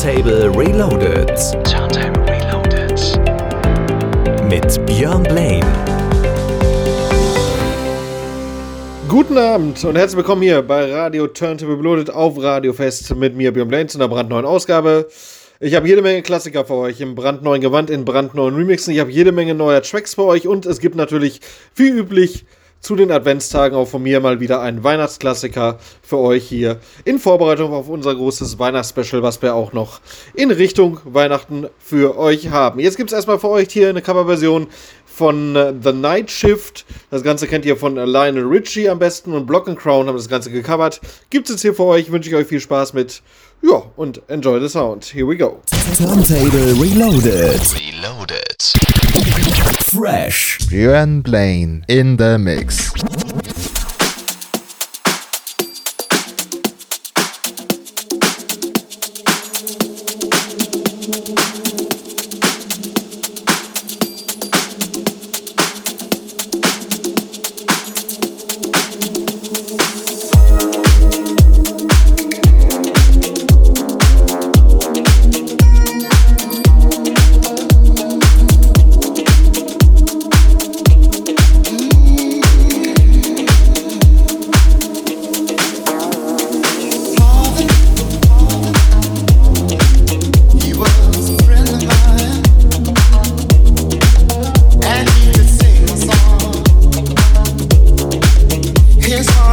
Turntable Reloaded. Turntable Reloaded. Mit Björn Blaine. Guten Abend und herzlich willkommen hier bei Radio Turntable Reloaded auf Radio Fest mit mir Björn Blaine zu einer brandneuen Ausgabe. Ich habe jede Menge Klassiker für euch im brandneuen Gewand, in brandneuen Remixen. Ich habe jede Menge neuer Tracks für euch und es gibt natürlich, wie üblich, zu den Adventstagen auch von mir mal wieder ein Weihnachtsklassiker für euch hier in Vorbereitung auf unser großes Weihnachtsspecial, was wir auch noch in Richtung Weihnachten für euch haben. Jetzt gibt es erstmal für euch hier eine Coverversion von äh, The Night Shift. Das Ganze kennt ihr von Lionel Richie am besten und Block and Crown haben das Ganze gecovert. Gibt es jetzt hier für euch, wünsche ich euch viel Spaß mit. Ja, und enjoy the sound. Here we go. Turntable Reloaded. Reloaded. Fresh. Björn Blaine in the mix.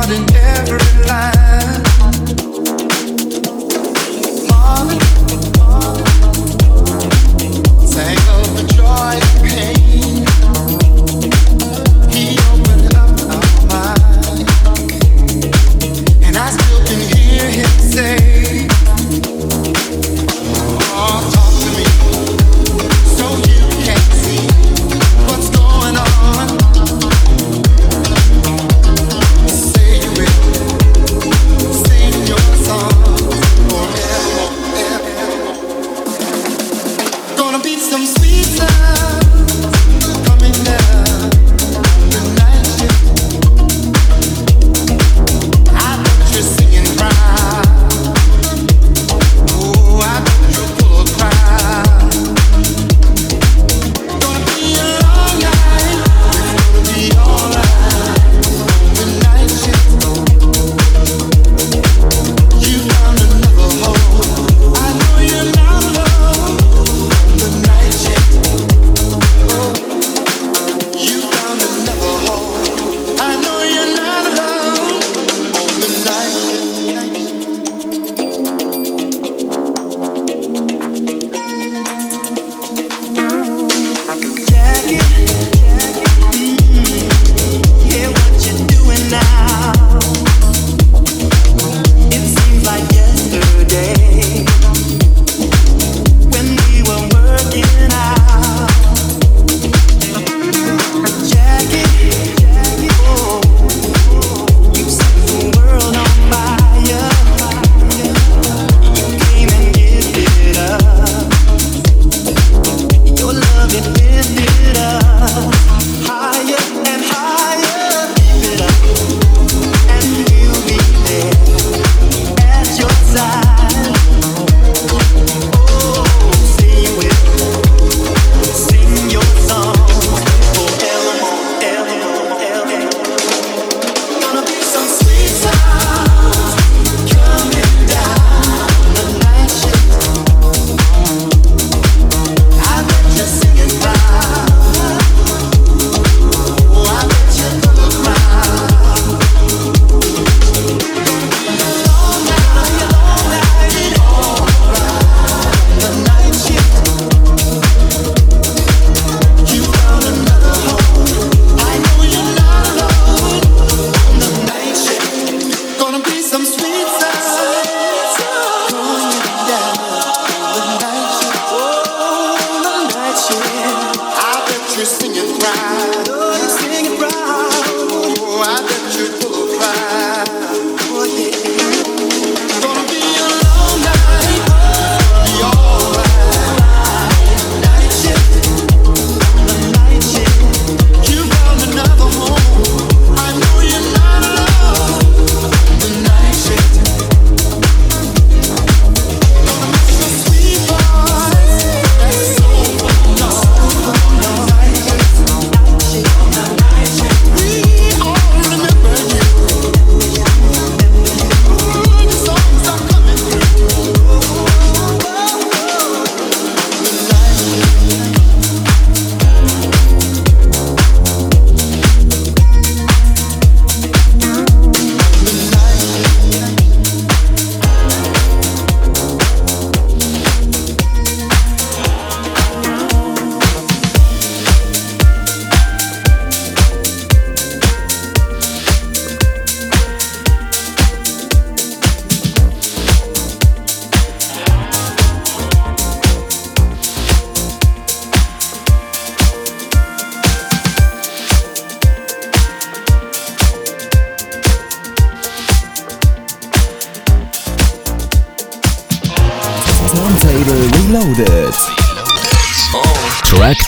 in every line.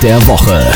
Der Woche.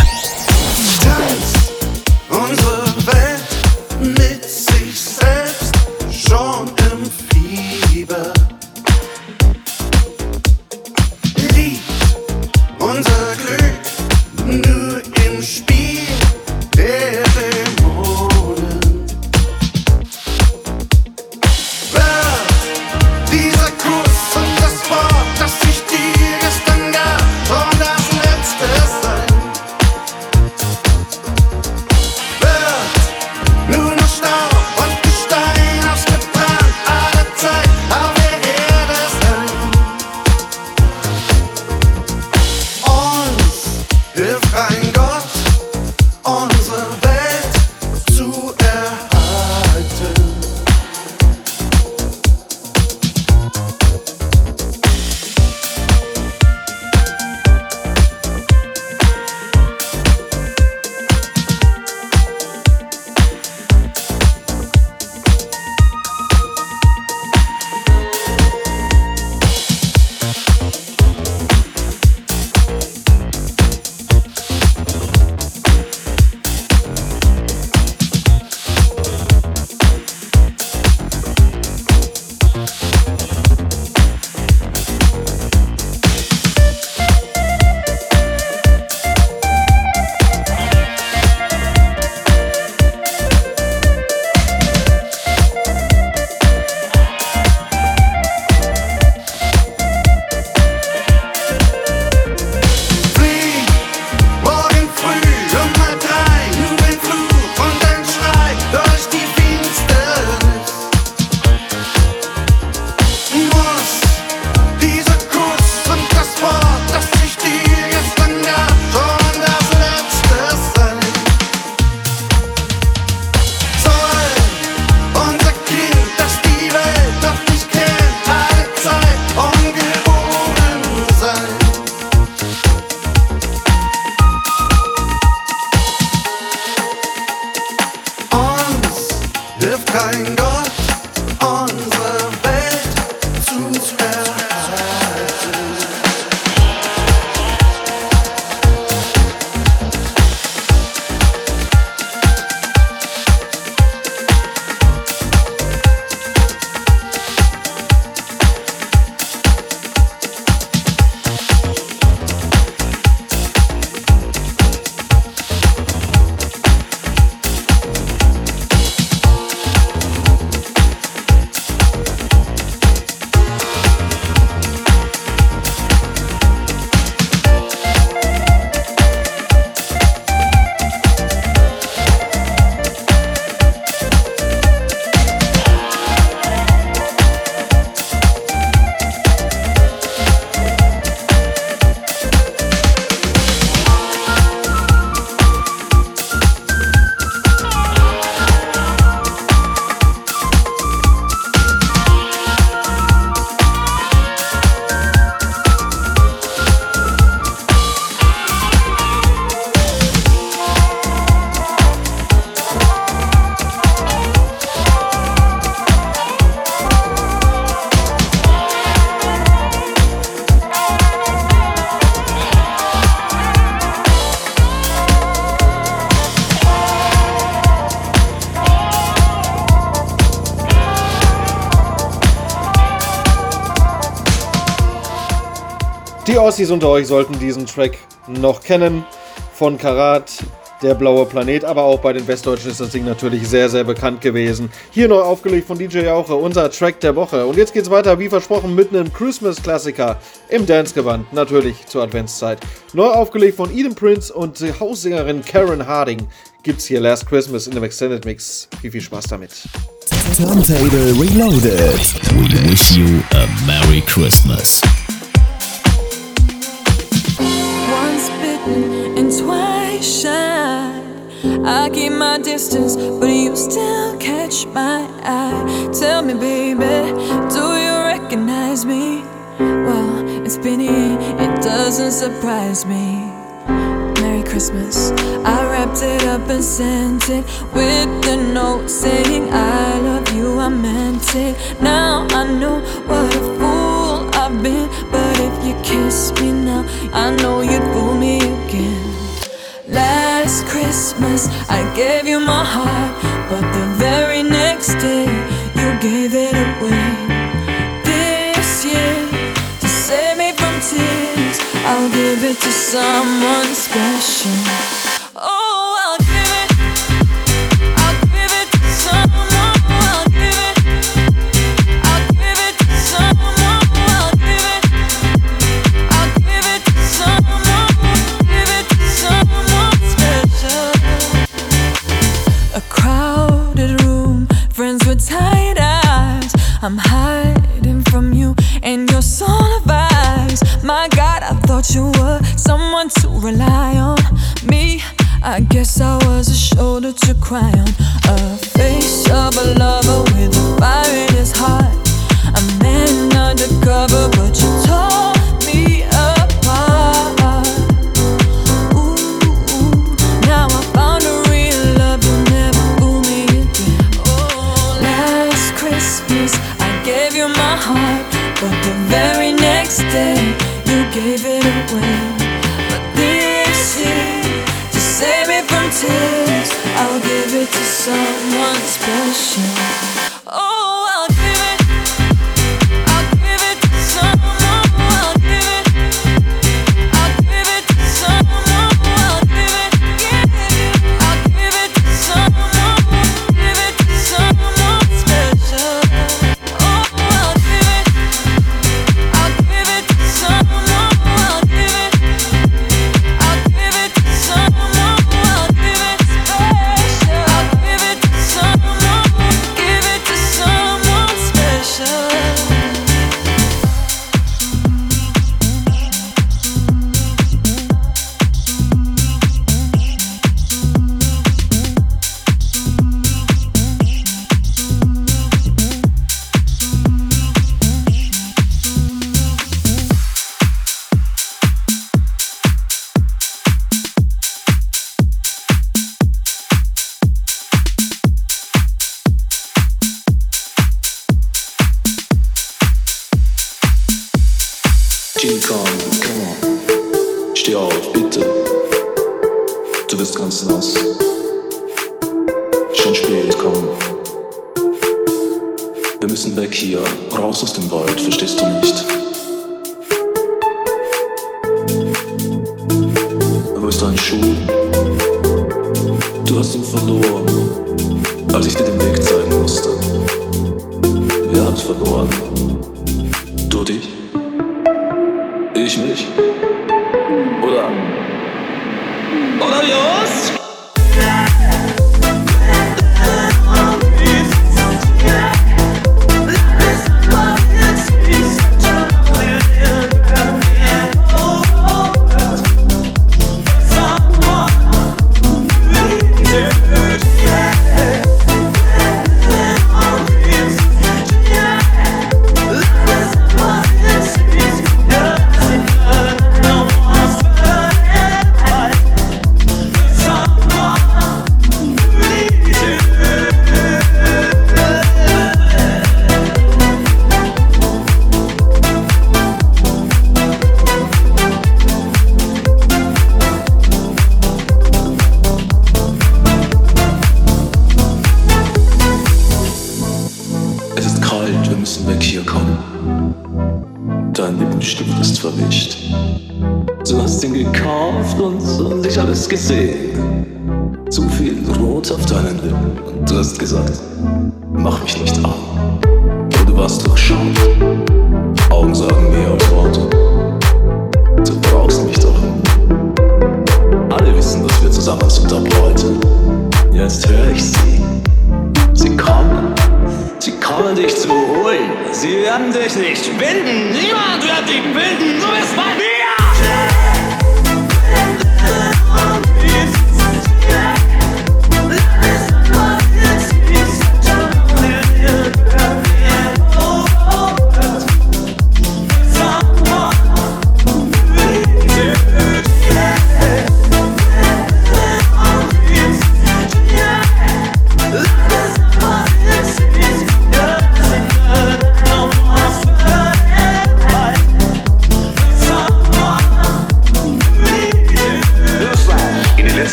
Die Aussies unter euch sollten diesen Track noch kennen. Von Karat, der blaue Planet, aber auch bei den Westdeutschen ist das Ding natürlich sehr, sehr bekannt gewesen. Hier neu aufgelegt von DJ Jauche, unser Track der Woche. Und jetzt geht's weiter, wie versprochen, mit einem Christmas-Klassiker im Dance-Gewand, natürlich zur Adventszeit. Neu aufgelegt von Eden Prince und die Haussängerin Karen Harding gibt's hier Last Christmas in dem Extended Mix. Viel, viel Spaß damit. Turntable Reloaded. We wish you a Merry Christmas. And twice shy. I keep my distance, but you still catch my eye. Tell me, baby, do you recognize me? Well, it's been here, it doesn't surprise me. Merry Christmas. I wrapped it up and sent it with a note saying, I love you, I meant it. Now I know what a fool I've been, if you kiss me now. I know you'd fool me again. Last Christmas, I gave you my heart, but the very next day, you gave it away. This year, to save me from tears, I'll give it to someone special. Oh. I'm hiding from you and your soul of eyes. My God, I thought you were someone to rely on. Me, I guess I was a shoulder to cry on. A face of a lover with a fire in his heart. someone special.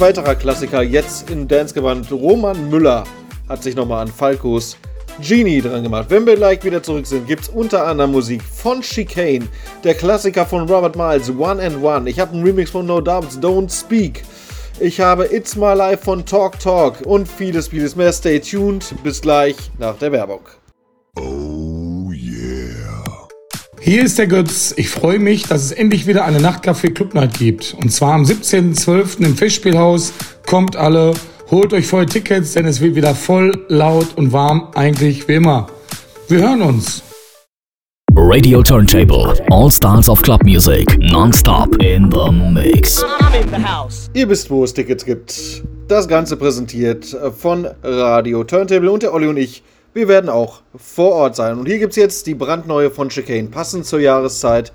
Ein weiterer Klassiker jetzt in Dancegewand. Roman Müller hat sich nochmal an Falcos Genie dran gemacht. Wenn wir gleich wieder zurück sind, gibt es unter anderem Musik von Chicane, der Klassiker von Robert Miles, One and One. Ich habe einen Remix von No Doubts, Don't Speak. Ich habe It's My Life von Talk Talk und vieles, vieles mehr. Stay tuned. Bis gleich nach der Werbung. Hier ist der Götz. Ich freue mich, dass es endlich wieder eine Nachtcafé Club Night gibt. Und zwar am 17.12. im Festspielhaus. Kommt alle, holt euch voll Tickets, denn es wird wieder voll, laut und warm, eigentlich wie immer. Wir hören uns. Radio Turntable. All styles of club music. Non-stop in the mix. Ihr wisst, wo es Tickets gibt. Das Ganze präsentiert von Radio Turntable und der Olli und ich. Wir werden auch vor Ort sein. Und hier gibt es jetzt die brandneue von Chicane, passend zur Jahreszeit.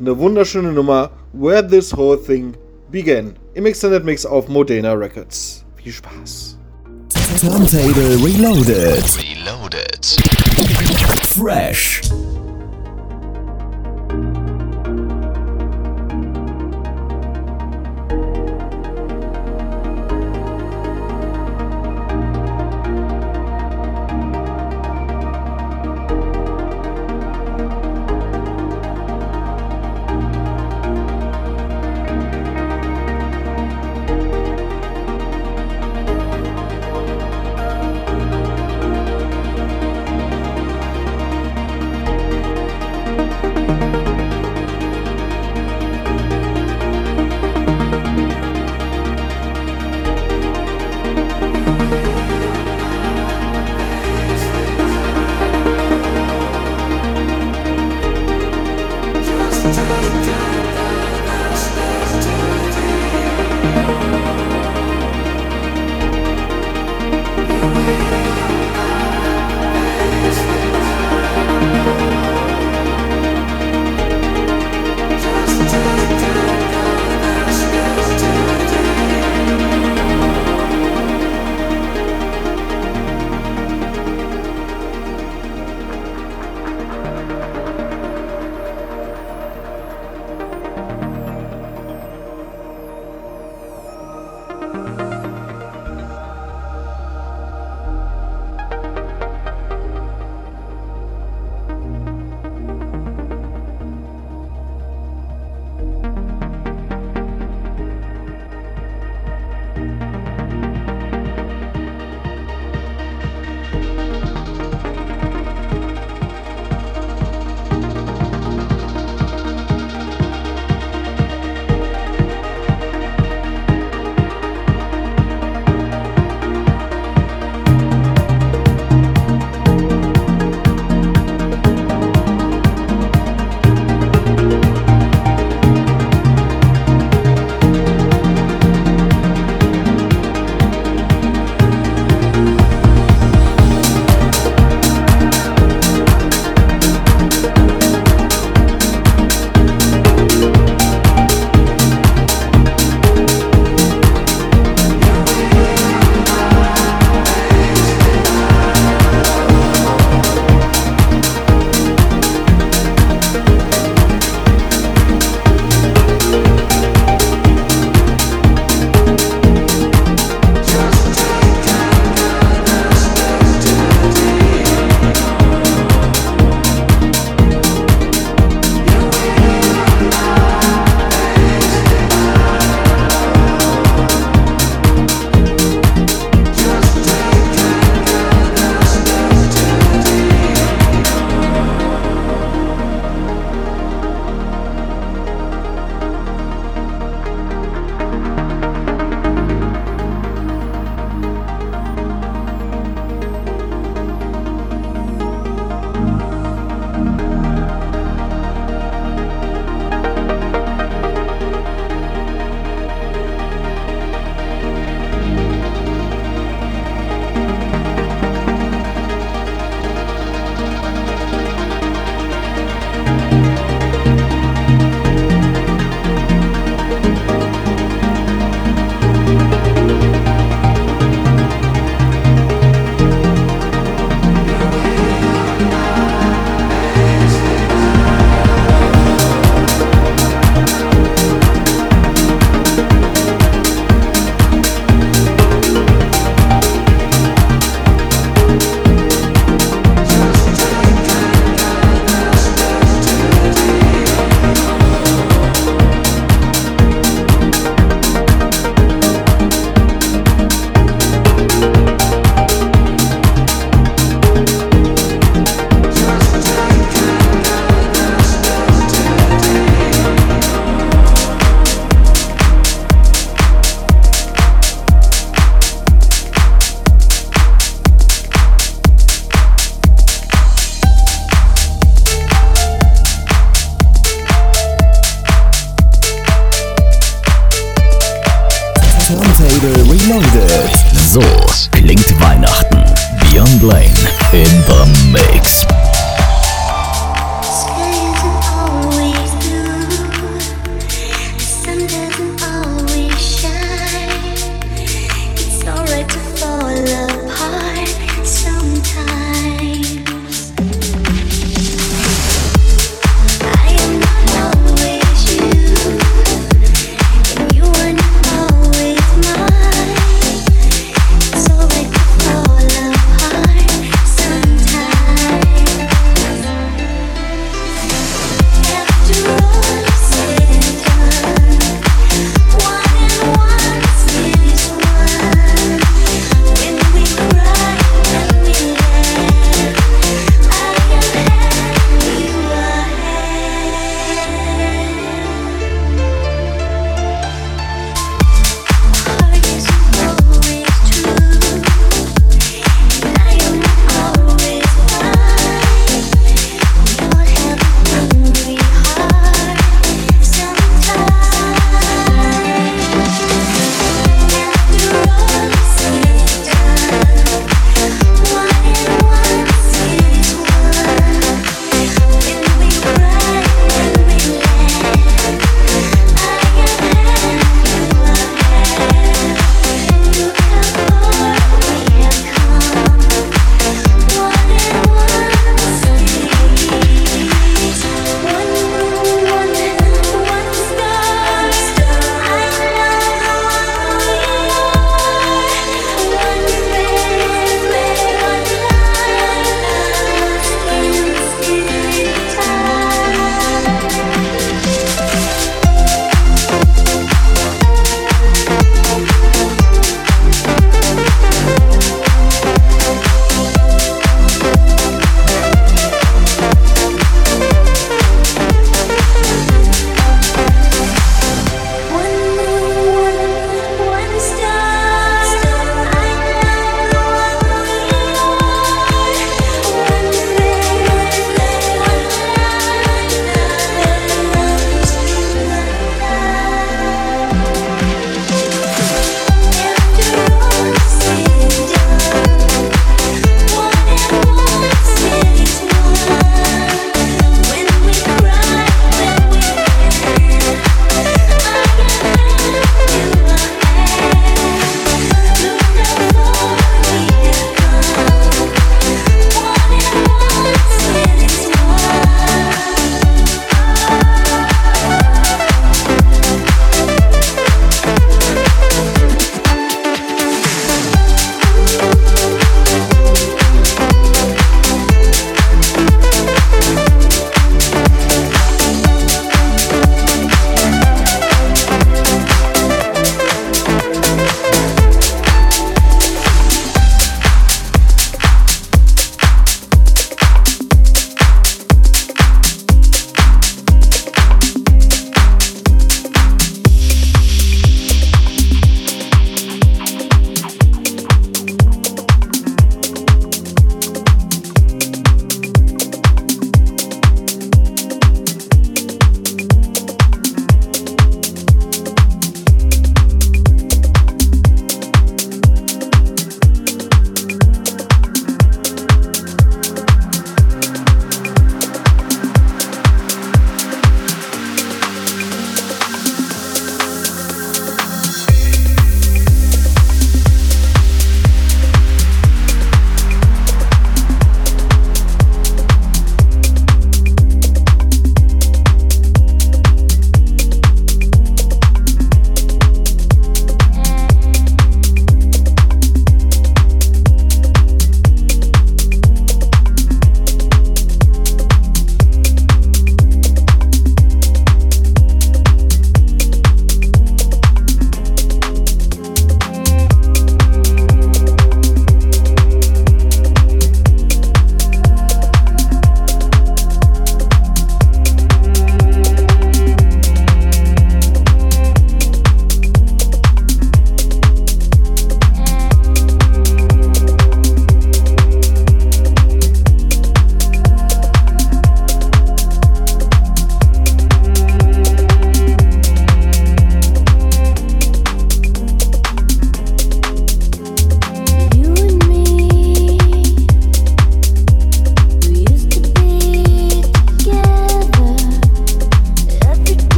Eine wunderschöne Nummer, Where This Whole Thing Began. Im Extended Mix auf Modena Records. Viel Spaß. Turntable Reloaded. Reloaded. Fresh.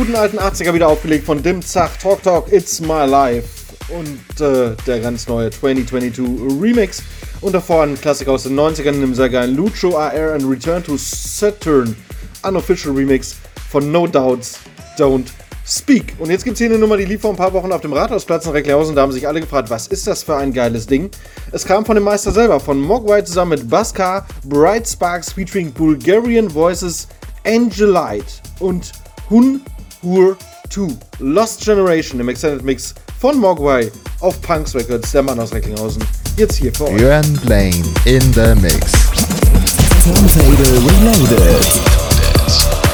Guten alten 80er wieder aufgelegt von Dim Zach, Talk Talk, It's My Life und äh, der ganz neue 2022 Remix. Und davor ein Klassiker aus den 90ern, einem sehr geilen Lucho AR and Return to Saturn Unofficial Remix von No Doubts Don't Speak. Und jetzt gibt es hier eine Nummer, die lief vor ein paar Wochen auf dem Rathausplatz in Recklinghausen. Da haben sich alle gefragt, was ist das für ein geiles Ding? Es kam von dem Meister selber, von Mogwai zusammen mit Baskar, Bright Sparks featuring Bulgarian Voices, Angelite und Hun Hur 2. Lost Generation im Extended Mix von Mogwai auf Punks Records, der Mann aus Recklinghausen. Jetzt hier für euch. Björn Blaine in the mix. Turntable Reloaded.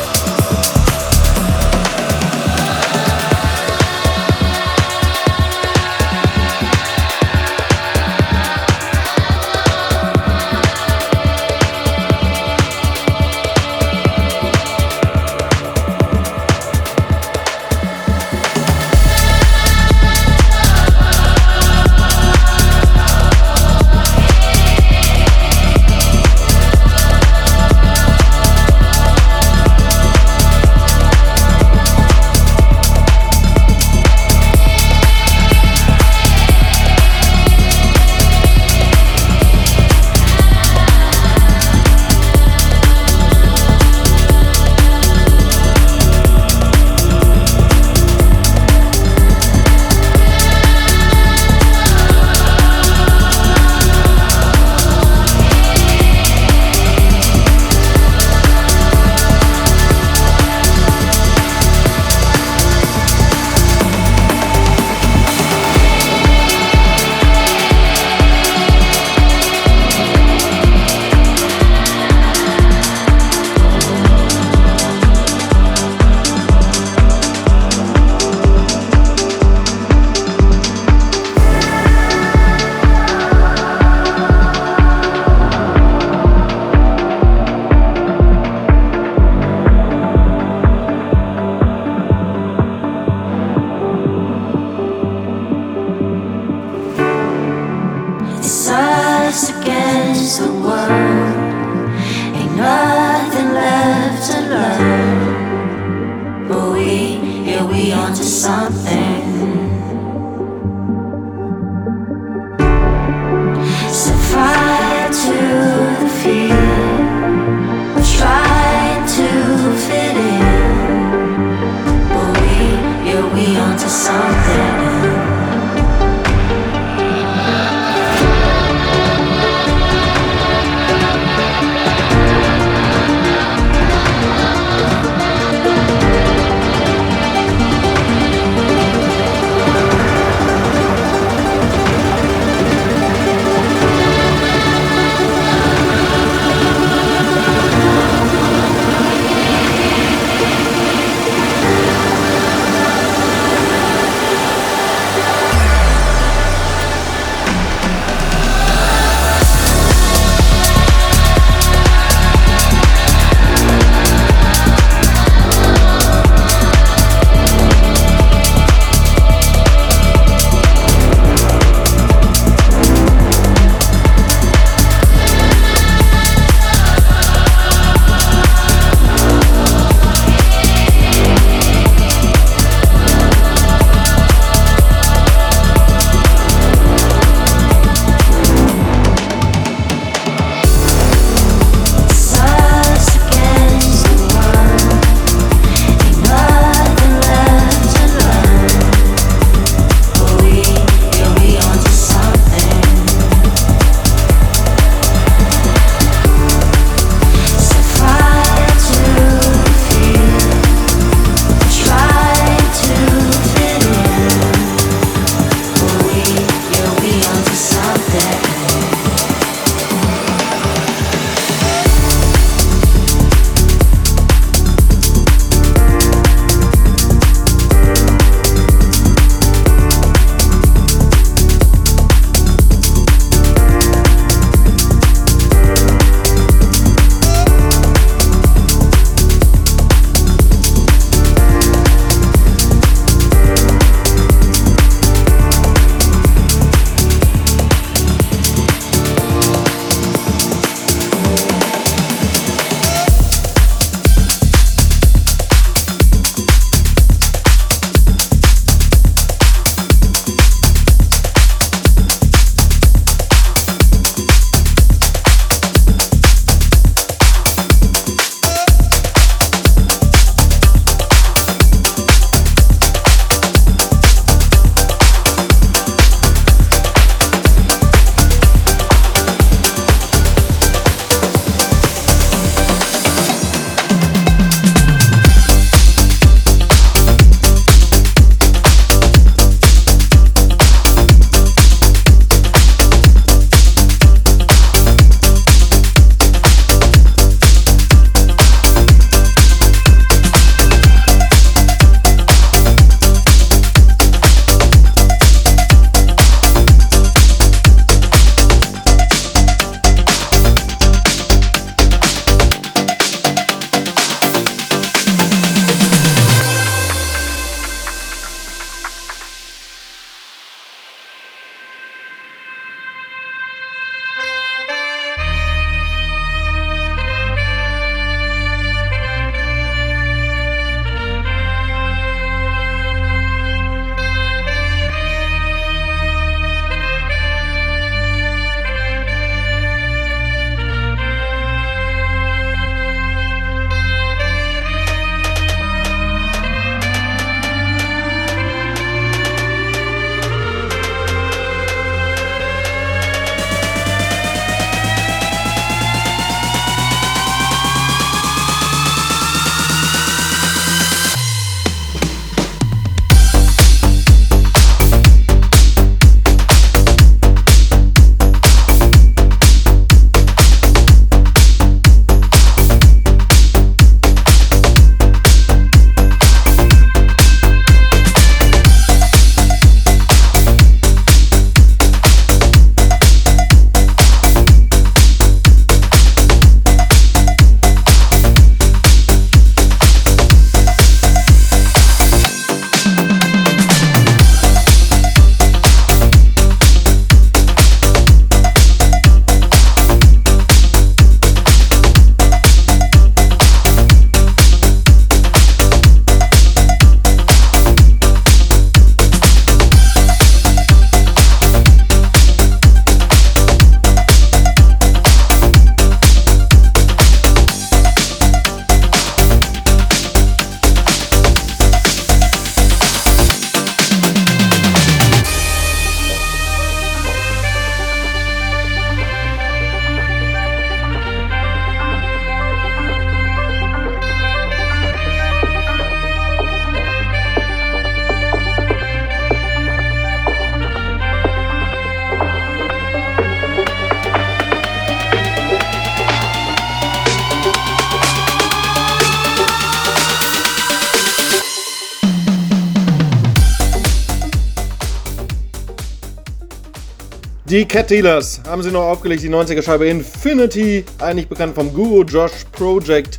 Die Cat Dealers haben sie noch aufgelegt, die 90er Scheibe Infinity, eigentlich bekannt vom Guru Josh Project.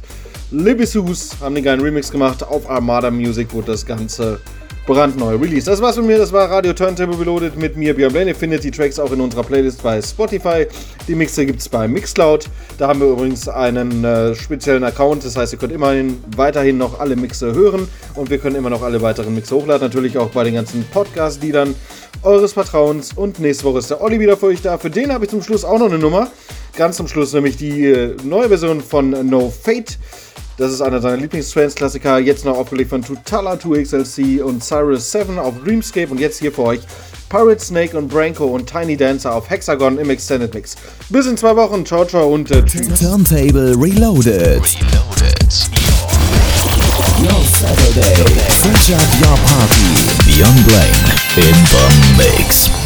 Libissus haben den geilen Remix gemacht. Auf Armada Music wurde das Ganze brandneu released. Das war's mit mir, das war Radio Turntable Reloaded mit mir, Björn Blaine. Ihr findet die Tracks auch in unserer Playlist bei Spotify. Die Mixe gibt's bei Mixcloud. Da haben wir übrigens einen äh, speziellen Account, das heißt, ihr könnt immerhin weiterhin noch alle Mixe hören und wir können immer noch alle weiteren Mixe hochladen. Natürlich auch bei den ganzen Podcast-Liedern eures Vertrauens. Und nächste Woche ist der Olli wieder für euch da. Für den habe ich zum Schluss auch noch eine Nummer. Ganz zum Schluss nämlich die äh, neue Version von No Fate. Das ist einer seiner Lieblings-Trance-Klassiker. Jetzt noch aufgelegt von Tutala 2XLC und Cyrus 7 auf Dreamscape. Und jetzt hier für euch Pirate Snake und Branko und Tiny Dancer auf Hexagon im Extended Mix. Bis in zwei Wochen. Ciao, ciao und äh, tschüss. Turntable Reloaded. Reloaded. Your Saturday. Up your party. Beyond Blaine in the mix.